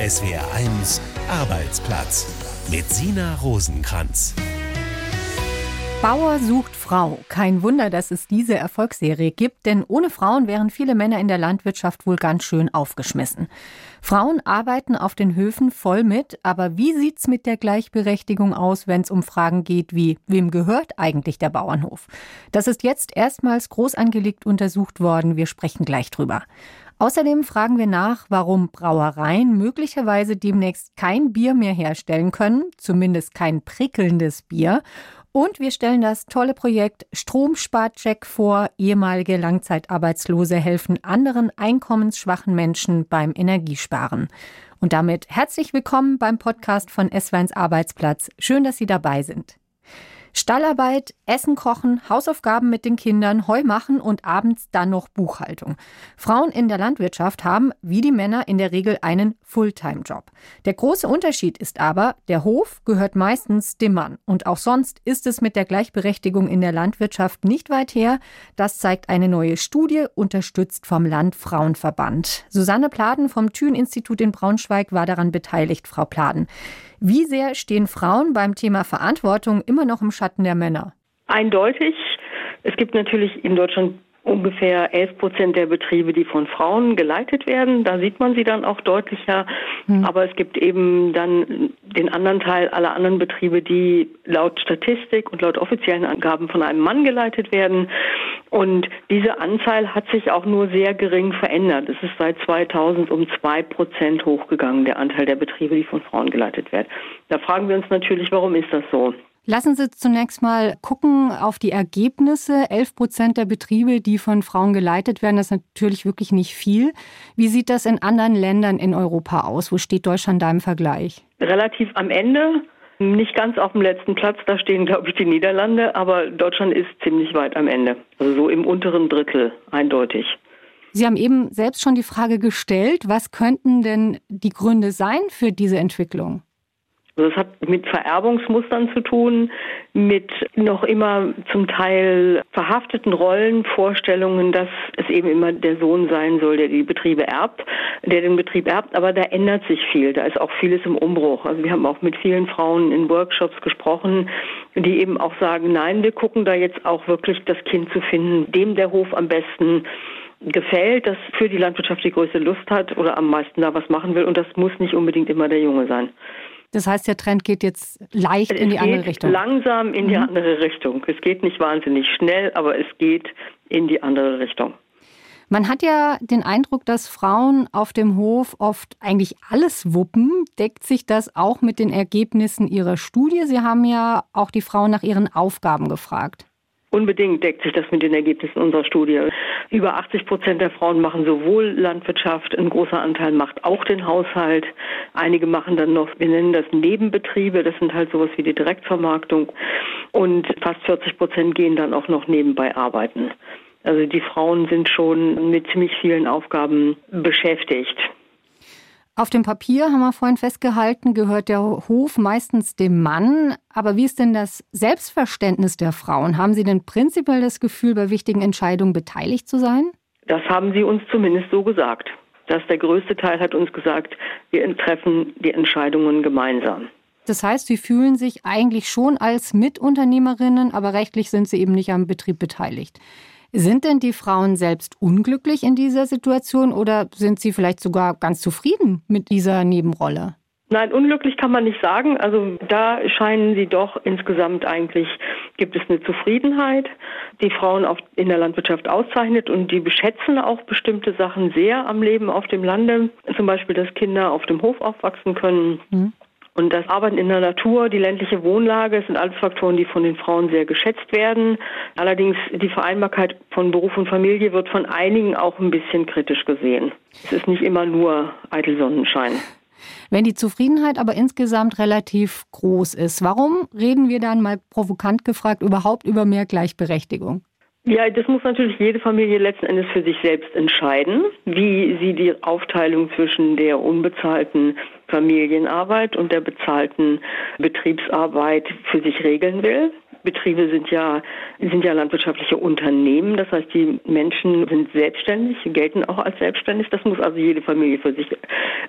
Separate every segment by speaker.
Speaker 1: SWR1 Arbeitsplatz mit Sina Rosenkranz.
Speaker 2: Bauer sucht Frau. Kein Wunder, dass es diese Erfolgsserie gibt, denn ohne Frauen wären viele Männer in der Landwirtschaft wohl ganz schön aufgeschmissen. Frauen arbeiten auf den Höfen voll mit, aber wie sieht's mit der Gleichberechtigung aus, wenn es um Fragen geht wie, wem gehört eigentlich der Bauernhof? Das ist jetzt erstmals groß angelegt untersucht worden. Wir sprechen gleich drüber. Außerdem fragen wir nach, warum Brauereien möglicherweise demnächst kein Bier mehr herstellen können, zumindest kein prickelndes Bier. Und wir stellen das tolle Projekt Stromsparcheck vor. Ehemalige Langzeitarbeitslose helfen anderen einkommensschwachen Menschen beim Energiesparen. Und damit herzlich willkommen beim Podcast von S1 Arbeitsplatz. Schön, dass Sie dabei sind. Stallarbeit, Essen kochen, Hausaufgaben mit den Kindern, Heu machen und abends dann noch Buchhaltung. Frauen in der Landwirtschaft haben, wie die Männer, in der Regel einen Fulltime-Job. Der große Unterschied ist aber, der Hof gehört meistens dem Mann. Und auch sonst ist es mit der Gleichberechtigung in der Landwirtschaft nicht weit her. Das zeigt eine neue Studie, unterstützt vom Landfrauenverband. Susanne Pladen vom Thün-Institut in Braunschweig war daran beteiligt, Frau Pladen. Wie sehr stehen Frauen beim Thema Verantwortung immer noch im Schatten der Männer?
Speaker 3: Eindeutig. Es gibt natürlich in Deutschland ungefähr 11 Prozent der Betriebe, die von Frauen geleitet werden. Da sieht man sie dann auch deutlicher. Hm. Aber es gibt eben dann den anderen Teil aller anderen Betriebe, die laut Statistik und laut offiziellen Angaben von einem Mann geleitet werden. Und diese Anzahl hat sich auch nur sehr gering verändert. Es ist seit 2000 um zwei Prozent hochgegangen, der Anteil der Betriebe, die von Frauen geleitet werden. Da fragen wir uns natürlich, warum ist das so?
Speaker 2: Lassen Sie zunächst mal gucken auf die Ergebnisse. 11 Prozent der Betriebe, die von Frauen geleitet werden, das ist natürlich wirklich nicht viel. Wie sieht das in anderen Ländern in Europa aus? Wo steht Deutschland da im Vergleich?
Speaker 3: Relativ am Ende. Nicht ganz auf dem letzten Platz, da stehen, glaube ich, die Niederlande, aber Deutschland ist ziemlich weit am Ende. Also so im unteren Drittel, eindeutig.
Speaker 2: Sie haben eben selbst schon die Frage gestellt, was könnten denn die Gründe sein für diese Entwicklung?
Speaker 3: Also es hat mit Vererbungsmustern zu tun, mit noch immer zum Teil verhafteten Rollenvorstellungen, dass es eben immer der Sohn sein soll, der die Betriebe erbt, der den Betrieb erbt. Aber da ändert sich viel. Da ist auch vieles im Umbruch. Also wir haben auch mit vielen Frauen in Workshops gesprochen, die eben auch sagen, nein, wir gucken da jetzt auch wirklich das Kind zu finden, dem der Hof am besten gefällt, das für die Landwirtschaft die größte Lust hat oder am meisten da was machen will. Und das muss nicht unbedingt immer der Junge sein.
Speaker 2: Das heißt, der Trend geht jetzt leicht es in die andere Richtung.
Speaker 3: Langsam in die mhm. andere Richtung. Es geht nicht wahnsinnig schnell, aber es geht in die andere Richtung.
Speaker 2: Man hat ja den Eindruck, dass Frauen auf dem Hof oft eigentlich alles wuppen. Deckt sich das auch mit den Ergebnissen Ihrer Studie? Sie haben ja auch die Frauen nach ihren Aufgaben gefragt.
Speaker 3: Unbedingt deckt sich das mit den Ergebnissen unserer Studie. Über 80 Prozent der Frauen machen sowohl Landwirtschaft, ein großer Anteil macht auch den Haushalt. Einige machen dann noch, wir nennen das Nebenbetriebe, das sind halt sowas wie die Direktvermarktung. Und fast 40 Prozent gehen dann auch noch nebenbei arbeiten. Also die Frauen sind schon mit ziemlich vielen Aufgaben beschäftigt.
Speaker 2: Auf dem Papier haben wir vorhin festgehalten, gehört der Hof meistens dem Mann. Aber wie ist denn das Selbstverständnis der Frauen? Haben sie denn prinzipiell das Gefühl, bei wichtigen Entscheidungen beteiligt zu sein?
Speaker 3: Das haben sie uns zumindest so gesagt. Das der größte Teil hat uns gesagt, wir treffen die Entscheidungen gemeinsam.
Speaker 2: Das heißt, sie fühlen sich eigentlich schon als Mitunternehmerinnen, aber rechtlich sind sie eben nicht am Betrieb beteiligt. Sind denn die Frauen selbst unglücklich in dieser Situation oder sind sie vielleicht sogar ganz zufrieden mit dieser Nebenrolle?
Speaker 3: Nein, unglücklich kann man nicht sagen. Also da scheinen sie doch insgesamt eigentlich, gibt es eine Zufriedenheit, die Frauen auf, in der Landwirtschaft auszeichnet und die beschätzen auch bestimmte Sachen sehr am Leben auf dem Lande. Zum Beispiel, dass Kinder auf dem Hof aufwachsen können. Mhm. Und das Arbeiten in der Natur, die ländliche Wohnlage, sind alles Faktoren, die von den Frauen sehr geschätzt werden. Allerdings die Vereinbarkeit von Beruf und Familie wird von einigen auch ein bisschen kritisch gesehen. Es ist nicht immer nur eitel Sonnenschein.
Speaker 2: Wenn die Zufriedenheit aber insgesamt relativ groß ist, warum reden wir dann mal provokant gefragt überhaupt über mehr Gleichberechtigung?
Speaker 3: Ja, das muss natürlich jede Familie letzten Endes für sich selbst entscheiden, wie sie die Aufteilung zwischen der unbezahlten Familienarbeit und der bezahlten Betriebsarbeit für sich regeln will. Betriebe sind ja, sind ja landwirtschaftliche Unternehmen. Das heißt, die Menschen sind selbstständig, gelten auch als selbstständig. Das muss also jede Familie für sich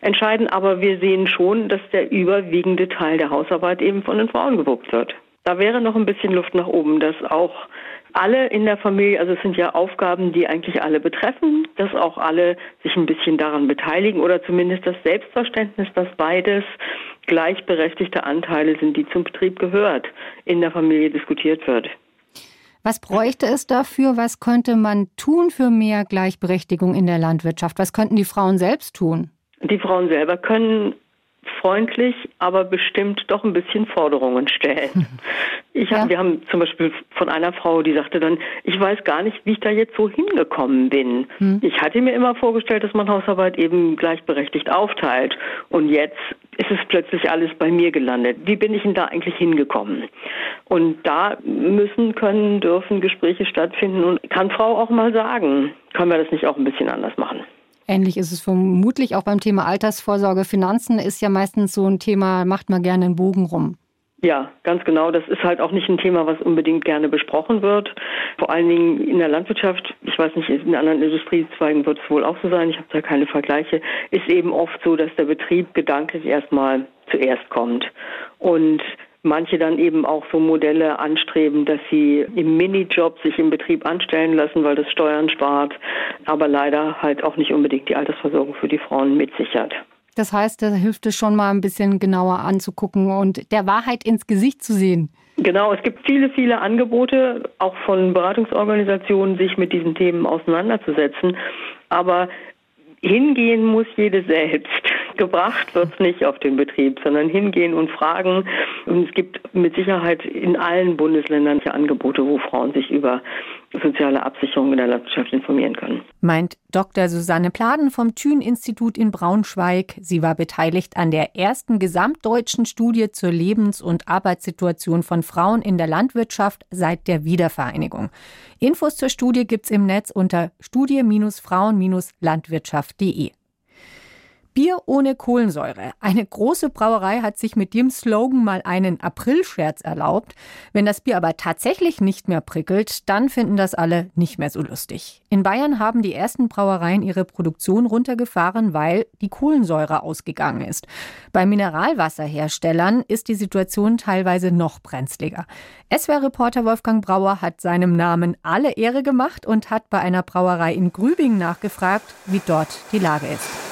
Speaker 3: entscheiden. Aber wir sehen schon, dass der überwiegende Teil der Hausarbeit eben von den Frauen gewuppt wird. Da wäre noch ein bisschen Luft nach oben, dass auch alle in der Familie, also es sind ja Aufgaben, die eigentlich alle betreffen, dass auch alle sich ein bisschen daran beteiligen oder zumindest das Selbstverständnis, dass beides gleichberechtigte Anteile sind, die zum Betrieb gehört, in der Familie diskutiert wird.
Speaker 2: Was bräuchte es dafür? Was könnte man tun für mehr Gleichberechtigung in der Landwirtschaft? Was könnten die Frauen selbst tun?
Speaker 3: Die Frauen selber können freundlich, aber bestimmt doch ein bisschen Forderungen stellen. Ich hab, ja. Wir haben zum Beispiel von einer Frau, die sagte dann, ich weiß gar nicht, wie ich da jetzt so hingekommen bin. Hm. Ich hatte mir immer vorgestellt, dass man Hausarbeit eben gleichberechtigt aufteilt. Und jetzt ist es plötzlich alles bei mir gelandet. Wie bin ich denn da eigentlich hingekommen? Und da müssen, können, dürfen Gespräche stattfinden und kann Frau auch mal sagen, können wir das nicht auch ein bisschen anders machen?
Speaker 2: Ähnlich ist es vermutlich auch beim Thema Altersvorsorge. Finanzen ist ja meistens so ein Thema, macht man gerne einen Bogen rum.
Speaker 3: Ja, ganz genau. Das ist halt auch nicht ein Thema, was unbedingt gerne besprochen wird. Vor allen Dingen in der Landwirtschaft, ich weiß nicht, in anderen Industriezweigen wird es wohl auch so sein, ich habe da keine Vergleiche, ist eben oft so, dass der Betrieb gedanklich erstmal zuerst kommt. Und manche dann eben auch so Modelle anstreben, dass sie im Minijob sich im Betrieb anstellen lassen, weil das Steuern spart, aber leider halt auch nicht unbedingt die Altersversorgung für die Frauen mitsichert.
Speaker 2: Das heißt, da hilft es schon mal ein bisschen genauer anzugucken und der Wahrheit ins Gesicht zu sehen.
Speaker 3: Genau, es gibt viele, viele Angebote, auch von Beratungsorganisationen, sich mit diesen Themen auseinanderzusetzen. Aber hingehen muss jede selbst. Gebracht wird es nicht auf den Betrieb, sondern hingehen und fragen. Und es gibt mit Sicherheit in allen Bundesländern Angebote, wo Frauen sich über soziale Absicherung in der Landwirtschaft informieren können.
Speaker 2: Meint Dr. Susanne Pladen vom Thün-Institut in Braunschweig. Sie war beteiligt an der ersten gesamtdeutschen Studie zur Lebens- und Arbeitssituation von Frauen in der Landwirtschaft seit der Wiedervereinigung. Infos zur Studie gibt's im Netz unter studie-frauen-landwirtschaft.de. Bier ohne Kohlensäure. Eine große Brauerei hat sich mit dem Slogan mal einen Aprilscherz erlaubt. Wenn das Bier aber tatsächlich nicht mehr prickelt, dann finden das alle nicht mehr so lustig. In Bayern haben die ersten Brauereien ihre Produktion runtergefahren, weil die Kohlensäure ausgegangen ist. Bei Mineralwasserherstellern ist die Situation teilweise noch brenzliger. SWR-Reporter Wolfgang Brauer hat seinem Namen alle Ehre gemacht und hat bei einer Brauerei in Grübing nachgefragt, wie dort die Lage ist.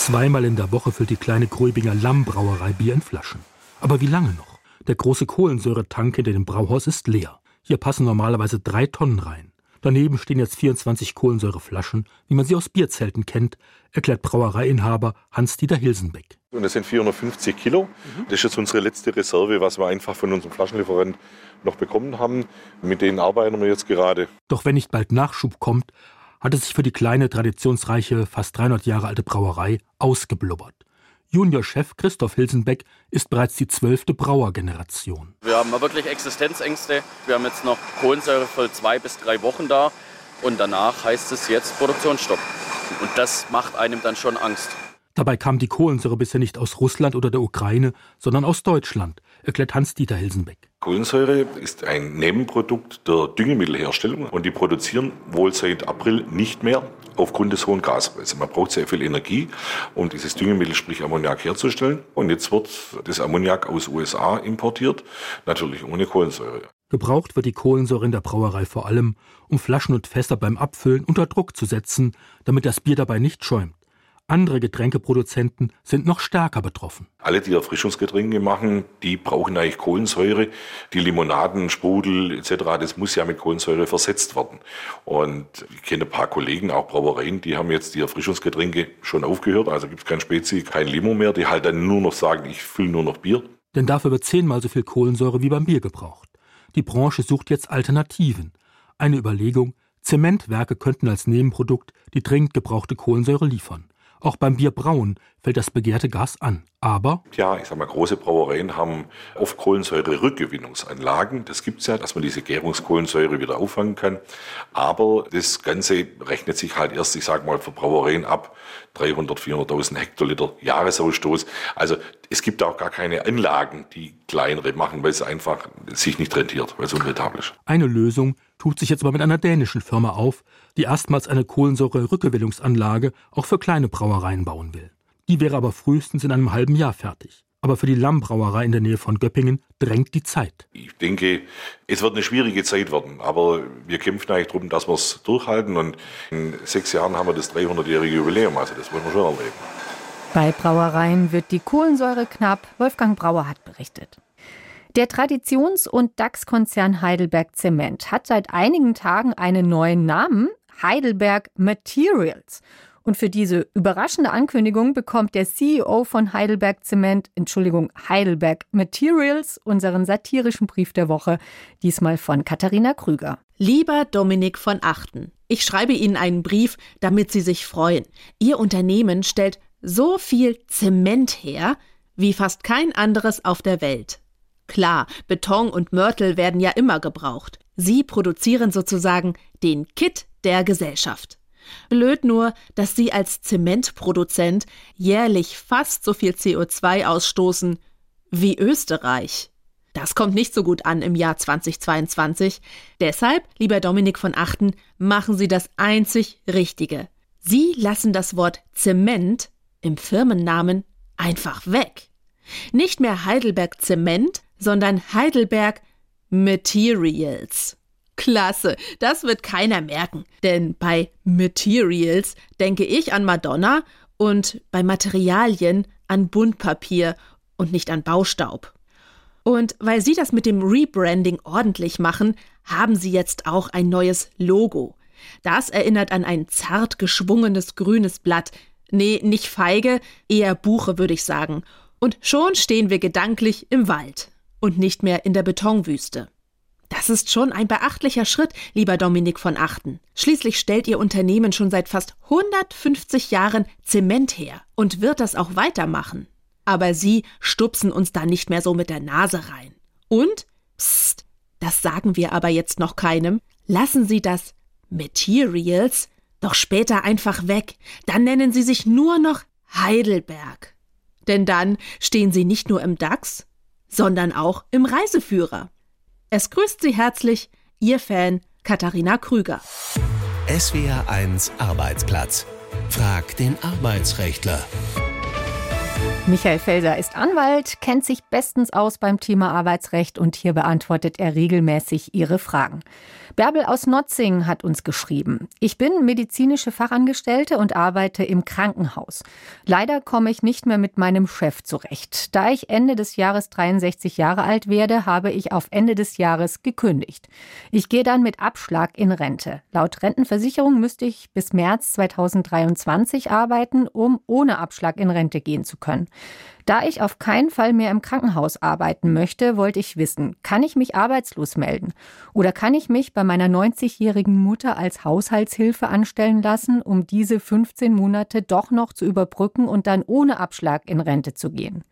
Speaker 4: Zweimal in der Woche füllt die kleine Gröbinger Lammbrauerei Bier in Flaschen. Aber wie lange noch? Der große Kohlensäuretank hinter dem Brauhaus ist leer. Hier passen normalerweise drei Tonnen rein. Daneben stehen jetzt 24 Kohlensäureflaschen, wie man sie aus Bierzelten kennt, erklärt Brauereiinhaber Hans-Dieter Hilsenbeck.
Speaker 5: Und das sind 450 Kilo. Das ist jetzt unsere letzte Reserve, was wir einfach von unserem Flaschenlieferant noch bekommen haben. Mit denen arbeiten wir jetzt gerade.
Speaker 4: Doch wenn nicht bald Nachschub kommt, hat es sich für die kleine, traditionsreiche, fast 300 Jahre alte Brauerei ausgeblubbert. Juniorchef Christoph Hilsenbeck ist bereits die zwölfte Brauergeneration.
Speaker 6: Wir haben wirklich Existenzängste. Wir haben jetzt noch Kohlensäure für zwei bis drei Wochen da. Und danach heißt es jetzt Produktionsstopp. Und das macht einem dann schon Angst.
Speaker 4: Dabei kam die Kohlensäure bisher nicht aus Russland oder der Ukraine, sondern aus Deutschland, erklärt Hans-Dieter Hilsenbeck.
Speaker 5: Kohlensäure ist ein Nebenprodukt der Düngemittelherstellung und die produzieren wohl seit April nicht mehr aufgrund des hohen Gaspreises. Man braucht sehr viel Energie, um dieses Düngemittel, sprich Ammoniak, herzustellen. Und jetzt wird das Ammoniak aus USA importiert, natürlich ohne Kohlensäure.
Speaker 4: Gebraucht wird die Kohlensäure in der Brauerei vor allem, um Flaschen und Fässer beim Abfüllen unter Druck zu setzen, damit das Bier dabei nicht schäumt. Andere Getränkeproduzenten sind noch stärker betroffen.
Speaker 5: Alle, die Erfrischungsgetränke machen, die brauchen eigentlich Kohlensäure. Die Limonaden, Sprudel etc., das muss ja mit Kohlensäure versetzt werden. Und ich kenne ein paar Kollegen, auch Brauereien, die haben jetzt die Erfrischungsgetränke schon aufgehört. Also gibt es kein Spezi, kein Limo mehr. Die halt dann nur noch sagen, ich fülle nur noch Bier.
Speaker 4: Denn dafür wird zehnmal so viel Kohlensäure wie beim Bier gebraucht. Die Branche sucht jetzt Alternativen. Eine Überlegung, Zementwerke könnten als Nebenprodukt die dringend gebrauchte Kohlensäure liefern. Auch beim Bierbrauen fällt das begehrte Gas an. Aber
Speaker 5: ja, ich sag mal, große Brauereien haben oft Kohlensäure-Rückgewinnungsanlagen. Das gibt's ja, dass man diese Gärungskohlensäure wieder auffangen kann. Aber das Ganze rechnet sich halt erst, ich sag mal, für Brauereien ab 300, 400.000 Hektoliter Jahresausstoß. Also es gibt auch gar keine Anlagen, die kleinere machen, weil es einfach sich nicht rentiert, weil es unrentabel ist.
Speaker 4: Eine Lösung tut sich jetzt aber mit einer dänischen Firma auf, die erstmals eine Kohlensäure-Rückgewinnungsanlage auch für kleine Brauereien bauen will. Die wäre aber frühestens in einem halben Jahr fertig. Aber für die Lammbrauerei in der Nähe von Göppingen drängt die Zeit.
Speaker 5: Ich denke, es wird eine schwierige Zeit werden, aber wir kämpfen eigentlich darum, dass wir es durchhalten und in sechs Jahren haben wir das 300-jährige Jubiläum, also das wollen wir schon erleben.
Speaker 2: Bei Brauereien wird die Kohlensäure knapp, Wolfgang Brauer hat berichtet. Der Traditions- und DAX-Konzern Heidelberg Zement hat seit einigen Tagen einen neuen Namen, Heidelberg Materials. Und für diese überraschende Ankündigung bekommt der CEO von Heidelberg Zement, Entschuldigung, Heidelberg Materials, unseren satirischen Brief der Woche, diesmal von Katharina Krüger.
Speaker 7: Lieber Dominik von Achten, ich schreibe Ihnen einen Brief, damit Sie sich freuen. Ihr Unternehmen stellt so viel Zement her wie fast kein anderes auf der Welt. Klar, Beton und Mörtel werden ja immer gebraucht. Sie produzieren sozusagen den Kit der Gesellschaft. Blöd nur, dass Sie als Zementproduzent jährlich fast so viel CO2 ausstoßen wie Österreich. Das kommt nicht so gut an im Jahr 2022. Deshalb, lieber Dominik von Achten, machen Sie das einzig Richtige. Sie lassen das Wort Zement im Firmennamen einfach weg. Nicht mehr Heidelberg Zement, sondern Heidelberg Materials. Klasse, das wird keiner merken, denn bei Materials denke ich an Madonna und bei Materialien an Buntpapier und nicht an Baustaub. Und weil Sie das mit dem Rebranding ordentlich machen, haben Sie jetzt auch ein neues Logo. Das erinnert an ein zart geschwungenes grünes Blatt. Nee, nicht Feige, eher Buche, würde ich sagen. Und schon stehen wir gedanklich im Wald und nicht mehr in der Betonwüste. Das ist schon ein beachtlicher Schritt, lieber Dominik von Achten. Schließlich stellt Ihr Unternehmen schon seit fast 150 Jahren Zement her und wird das auch weitermachen. Aber Sie stupsen uns da nicht mehr so mit der Nase rein. Und, psst, das sagen wir aber jetzt noch keinem, lassen Sie das Materials doch später einfach weg. Dann nennen Sie sich nur noch Heidelberg. Denn dann stehen Sie nicht nur im DAX, sondern auch im Reiseführer. Es grüßt Sie herzlich Ihr Fan Katharina Krüger.
Speaker 1: SWR 1 Arbeitsplatz. Frag den Arbeitsrechtler.
Speaker 2: Michael Felser ist Anwalt, kennt sich bestens aus beim Thema Arbeitsrecht und hier beantwortet er regelmäßig Ihre Fragen. Bärbel aus Notzing hat uns geschrieben. Ich bin medizinische Fachangestellte und arbeite im Krankenhaus. Leider komme ich nicht mehr mit meinem Chef zurecht. Da ich Ende des Jahres 63 Jahre alt werde, habe ich auf Ende des Jahres gekündigt. Ich gehe dann mit Abschlag in Rente. Laut Rentenversicherung müsste ich bis März 2023 arbeiten, um ohne Abschlag in Rente gehen zu können. Da ich auf keinen Fall mehr im Krankenhaus arbeiten möchte, wollte ich wissen, kann ich mich arbeitslos melden? Oder kann ich mich bei meiner 90-jährigen Mutter als Haushaltshilfe anstellen lassen, um diese 15 Monate doch noch zu überbrücken und dann ohne Abschlag in Rente zu gehen?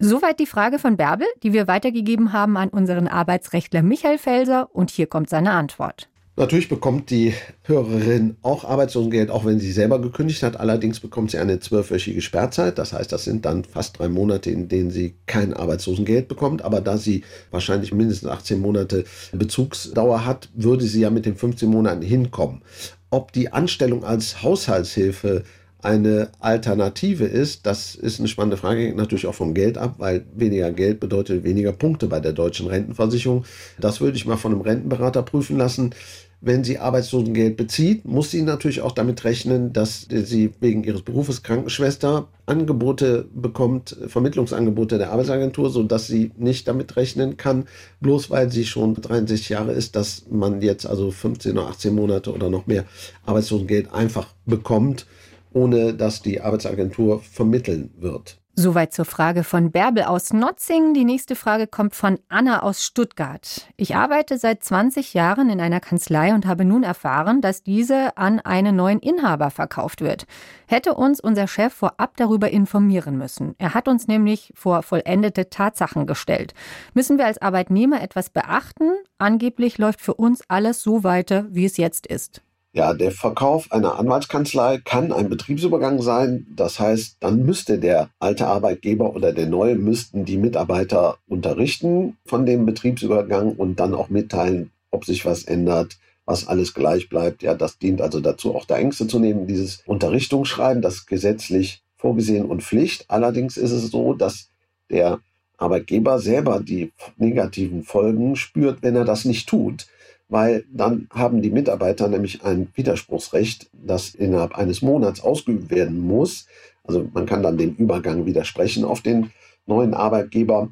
Speaker 2: Soweit die Frage von Bärbel, die wir weitergegeben haben an unseren Arbeitsrechtler Michael Felser und hier kommt seine Antwort.
Speaker 8: Natürlich bekommt die Hörerin auch Arbeitslosengeld, auch wenn sie selber gekündigt hat. Allerdings bekommt sie eine zwölfwöchige Sperrzeit. Das heißt, das sind dann fast drei Monate, in denen sie kein Arbeitslosengeld bekommt. Aber da sie wahrscheinlich mindestens 18 Monate Bezugsdauer hat, würde sie ja mit den 15 Monaten hinkommen. Ob die Anstellung als Haushaltshilfe eine Alternative ist, das ist eine spannende Frage, hängt natürlich auch vom Geld ab, weil weniger Geld bedeutet weniger Punkte bei der deutschen Rentenversicherung. Das würde ich mal von einem Rentenberater prüfen lassen. Wenn sie Arbeitslosengeld bezieht, muss sie natürlich auch damit rechnen, dass sie wegen ihres Berufes Krankenschwester Angebote bekommt, Vermittlungsangebote der Arbeitsagentur, sodass sie nicht damit rechnen kann, bloß weil sie schon 63 Jahre ist, dass man jetzt also 15 oder 18 Monate oder noch mehr Arbeitslosengeld einfach bekommt, ohne dass die Arbeitsagentur vermitteln wird.
Speaker 2: Soweit zur Frage von Bärbel aus Notzing. Die nächste Frage kommt von Anna aus Stuttgart. Ich arbeite seit 20 Jahren in einer Kanzlei und habe nun erfahren, dass diese an einen neuen Inhaber verkauft wird. Hätte uns unser Chef vorab darüber informieren müssen. Er hat uns nämlich vor vollendete Tatsachen gestellt. Müssen wir als Arbeitnehmer etwas beachten? Angeblich läuft für uns alles so weiter, wie es jetzt ist.
Speaker 8: Ja, der Verkauf einer Anwaltskanzlei kann ein Betriebsübergang sein. Das heißt, dann müsste der alte Arbeitgeber oder der neue müssten die Mitarbeiter unterrichten von dem Betriebsübergang und dann auch mitteilen, ob sich was ändert, was alles gleich bleibt. Ja, das dient also dazu, auch der Ängste zu nehmen. Dieses Unterrichtungsschreiben, das gesetzlich vorgesehen und Pflicht. Allerdings ist es so, dass der Arbeitgeber selber die negativen Folgen spürt, wenn er das nicht tut weil dann haben die Mitarbeiter nämlich ein Widerspruchsrecht, das innerhalb eines Monats ausgeübt werden muss. Also man kann dann den Übergang widersprechen auf den neuen Arbeitgeber.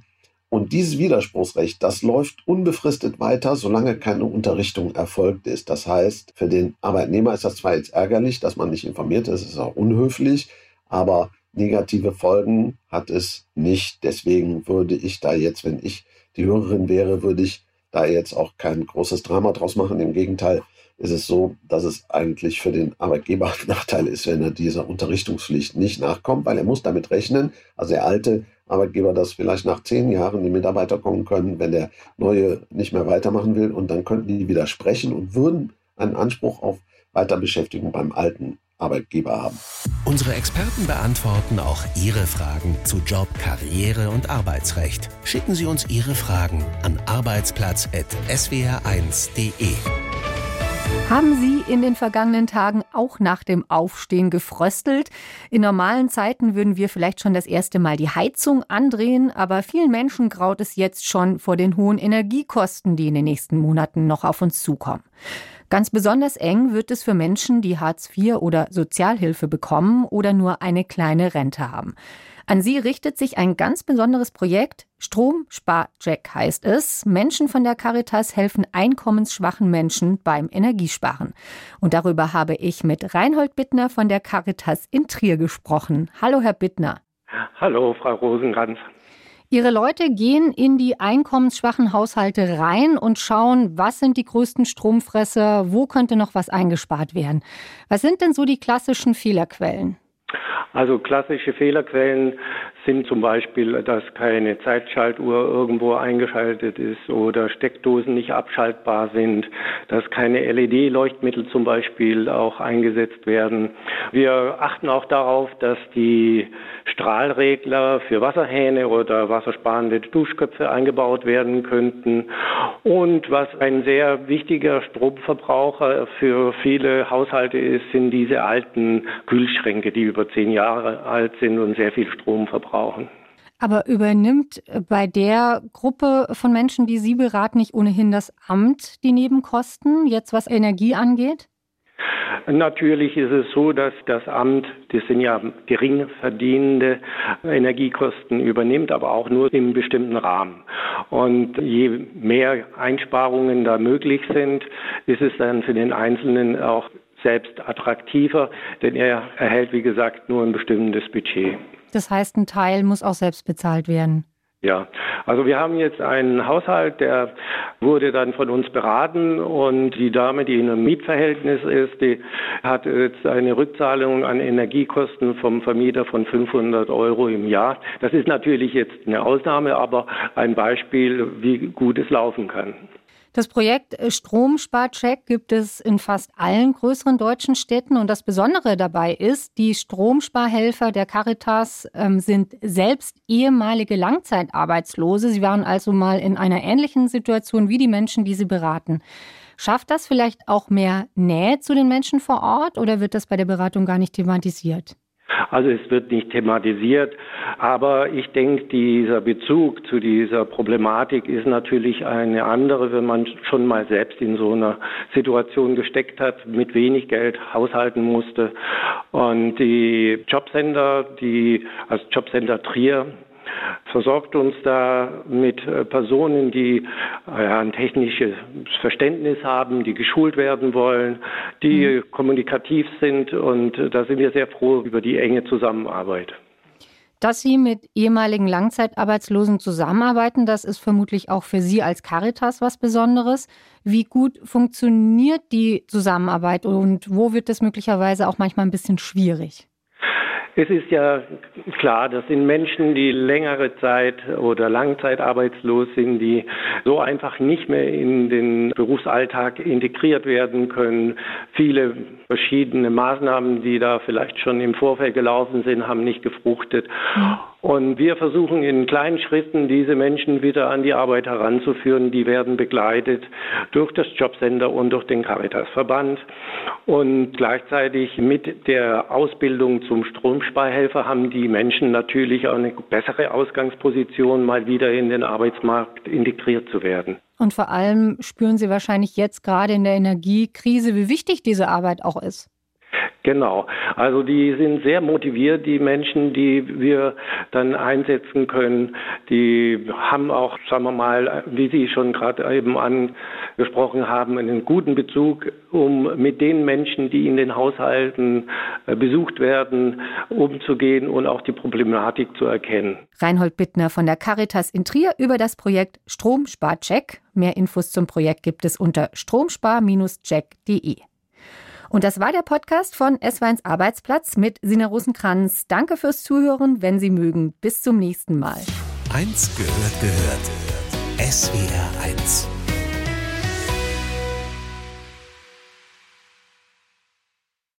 Speaker 8: Und dieses Widerspruchsrecht, das läuft unbefristet weiter, solange keine Unterrichtung erfolgt ist. Das heißt, für den Arbeitnehmer ist das zwar jetzt ärgerlich, dass man nicht informiert ist, ist auch unhöflich, aber negative Folgen hat es nicht. Deswegen würde ich da jetzt, wenn ich die Hörerin wäre, würde ich da jetzt auch kein großes Drama draus machen. Im Gegenteil ist es so, dass es eigentlich für den Arbeitgeber ein Nachteil ist, wenn er dieser Unterrichtungspflicht nicht nachkommt, weil er muss damit rechnen, also der alte Arbeitgeber, dass vielleicht nach zehn Jahren die Mitarbeiter kommen können, wenn der neue nicht mehr weitermachen will und dann könnten die widersprechen und würden einen Anspruch auf Weiterbeschäftigung beim alten Arbeitgeber haben.
Speaker 1: Unsere Experten beantworten auch Ihre Fragen zu Job, Karriere und Arbeitsrecht. Schicken Sie uns Ihre Fragen an arbeitsplatz.swr1.de.
Speaker 2: Haben Sie in den vergangenen Tagen auch nach dem Aufstehen gefröstelt? In normalen Zeiten würden wir vielleicht schon das erste Mal die Heizung andrehen, aber vielen Menschen graut es jetzt schon vor den hohen Energiekosten, die in den nächsten Monaten noch auf uns zukommen. Ganz besonders eng wird es für Menschen, die Hartz IV oder Sozialhilfe bekommen oder nur eine kleine Rente haben. An sie richtet sich ein ganz besonderes Projekt. Stromsparcheck heißt es. Menschen von der Caritas helfen einkommensschwachen Menschen beim Energiesparen. Und darüber habe ich mit Reinhold Bittner von der Caritas in Trier gesprochen. Hallo, Herr Bittner.
Speaker 9: Hallo, Frau Rosenkranz.
Speaker 2: Ihre Leute gehen in die einkommensschwachen Haushalte rein und schauen, was sind die größten Stromfresser, wo könnte noch was eingespart werden. Was sind denn so die klassischen Fehlerquellen?
Speaker 9: Also klassische Fehlerquellen sind zum Beispiel, dass keine Zeitschaltuhr irgendwo eingeschaltet ist oder Steckdosen nicht abschaltbar sind, dass keine LED-Leuchtmittel zum Beispiel auch eingesetzt werden. Wir achten auch darauf, dass die Strahlregler für Wasserhähne oder wassersparende Duschköpfe eingebaut werden könnten. Und was ein sehr wichtiger Stromverbraucher für viele Haushalte ist, sind diese alten Kühlschränke, die über zehn Jahre alt sind und sehr viel Strom verbrauchen.
Speaker 2: Aber übernimmt bei der Gruppe von Menschen, die Sie beraten, nicht ohnehin das Amt die Nebenkosten, jetzt was Energie angeht?
Speaker 9: Natürlich ist es so, dass das Amt, das sind ja gering verdienende Energiekosten übernimmt, aber auch nur im bestimmten Rahmen. Und je mehr Einsparungen da möglich sind, ist es dann für den Einzelnen auch selbst attraktiver, denn er erhält, wie gesagt, nur ein bestimmtes Budget.
Speaker 2: Das heißt, ein Teil muss auch selbst bezahlt werden.
Speaker 9: Ja, also wir haben jetzt einen Haushalt, der wurde dann von uns beraten und die Dame, die in einem Mietverhältnis ist, die hat jetzt eine Rückzahlung an Energiekosten vom Vermieter von 500 Euro im Jahr. Das ist natürlich jetzt eine Ausnahme, aber ein Beispiel, wie gut es laufen kann.
Speaker 2: Das Projekt äh, Stromsparcheck gibt es in fast allen größeren deutschen Städten. Und das Besondere dabei ist, die Stromsparhelfer der Caritas ähm, sind selbst ehemalige Langzeitarbeitslose. Sie waren also mal in einer ähnlichen Situation wie die Menschen, die sie beraten. Schafft das vielleicht auch mehr Nähe zu den Menschen vor Ort oder wird das bei der Beratung gar nicht thematisiert?
Speaker 9: Also es wird nicht thematisiert, aber ich denke, dieser Bezug zu dieser Problematik ist natürlich eine andere, wenn man schon mal selbst in so einer Situation gesteckt hat, mit wenig Geld haushalten musste. Und die Jobcenter, die als Jobcenter Trier versorgt uns da mit äh, Personen, die äh, ein technisches Verständnis haben, die geschult werden wollen, die mhm. kommunikativ sind und äh, da sind wir sehr froh über die enge Zusammenarbeit.
Speaker 2: Dass Sie mit ehemaligen Langzeitarbeitslosen zusammenarbeiten, das ist vermutlich auch für Sie als Caritas was Besonderes. Wie gut funktioniert die Zusammenarbeit und wo wird es möglicherweise auch manchmal ein bisschen schwierig?
Speaker 9: Es ist ja klar, das sind Menschen, die längere Zeit oder langzeitarbeitslos sind, die so einfach nicht mehr in den Berufsalltag integriert werden können. Viele verschiedene Maßnahmen, die da vielleicht schon im Vorfeld gelaufen sind, haben nicht gefruchtet. Und wir versuchen in kleinen Schritten diese Menschen wieder an die Arbeit heranzuführen. Die werden begleitet durch das Jobcenter und durch den Caritasverband. Und gleichzeitig mit der Ausbildung zum Stromsparhelfer haben die Menschen natürlich auch eine bessere Ausgangsposition, mal wieder in den Arbeitsmarkt integriert zu werden.
Speaker 2: Und vor allem spüren Sie wahrscheinlich jetzt gerade in der Energiekrise, wie wichtig diese Arbeit auch ist.
Speaker 9: Genau. Also die sind sehr motiviert, die Menschen, die wir dann einsetzen können. Die haben auch, sagen wir mal, wie Sie schon gerade eben angesprochen haben, einen guten Bezug, um mit den Menschen, die in den Haushalten äh, besucht werden, umzugehen und auch die Problematik zu erkennen.
Speaker 2: Reinhold Bittner von der Caritas in Trier über das Projekt Stromsparcheck. Mehr Infos zum Projekt gibt es unter stromspar-check.de. Und das war der Podcast von S1 Arbeitsplatz mit Sina Rosenkranz. Danke fürs Zuhören, wenn Sie mögen. Bis zum nächsten Mal.
Speaker 1: Eins gehört gehört. SWR 1